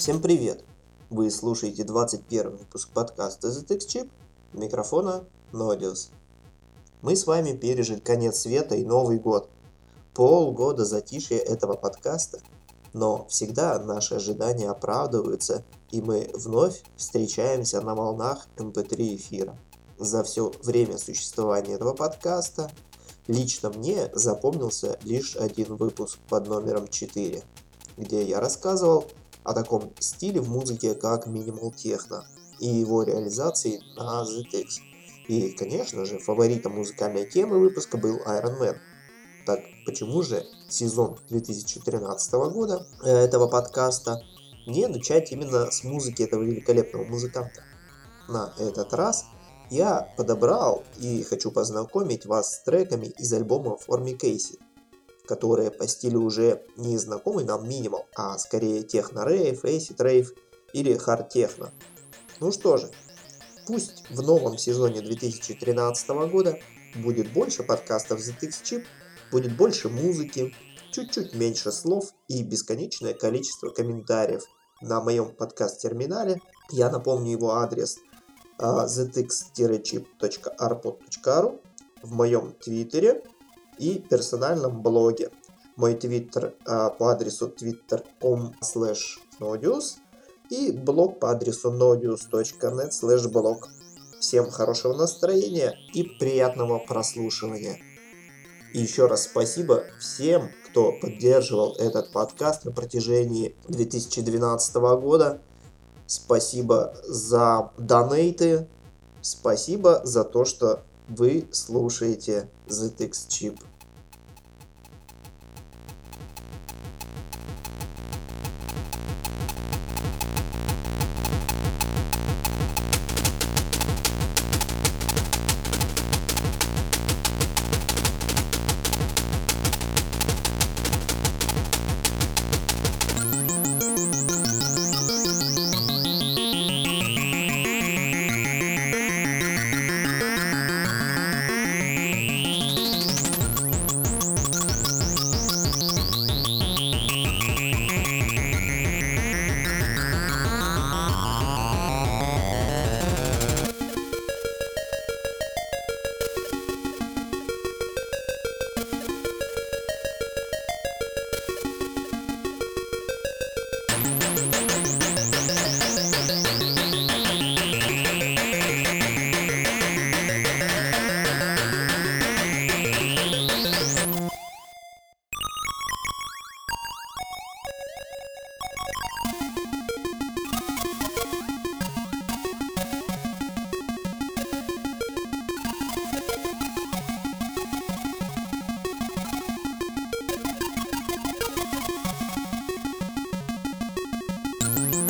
Всем привет! Вы слушаете 21 выпуск подкаста ZX Chip, микрофона Nodius. Мы с вами пережили конец света и Новый год. Полгода затишья этого подкаста, но всегда наши ожидания оправдываются, и мы вновь встречаемся на волнах MP3 эфира. За все время существования этого подкаста лично мне запомнился лишь один выпуск под номером 4, где я рассказывал о таком стиле в музыке, как минимал техно и его реализации на ZX. И, конечно же, фаворитом музыкальной темы выпуска был Iron Man. Так почему же сезон 2013 года э, этого подкаста не начать именно с музыки этого великолепного музыканта? На этот раз я подобрал и хочу познакомить вас с треками из альбома Форми Кейси которые по стилю уже не знакомый нам минимал, а скорее техно-рейв, эйсид рейв или хард-техно. Ну что же, пусть в новом сезоне 2013 года будет больше подкастов ZX Chip, будет больше музыки, чуть-чуть меньше слов и бесконечное количество комментариев на моем подкаст-терминале. Я напомню его адрес uh, zx-chip.arpod.ru в моем твиттере и персональном блоге. Мой твиттер а, по адресу twitter.com slash и блог по адресу nodius.net slash blog. Всем хорошего настроения и приятного прослушивания. И еще раз спасибо всем, кто поддерживал этот подкаст на протяжении 2012 года. Спасибо за донейты. Спасибо за то, что вы слушаете ZX Chip.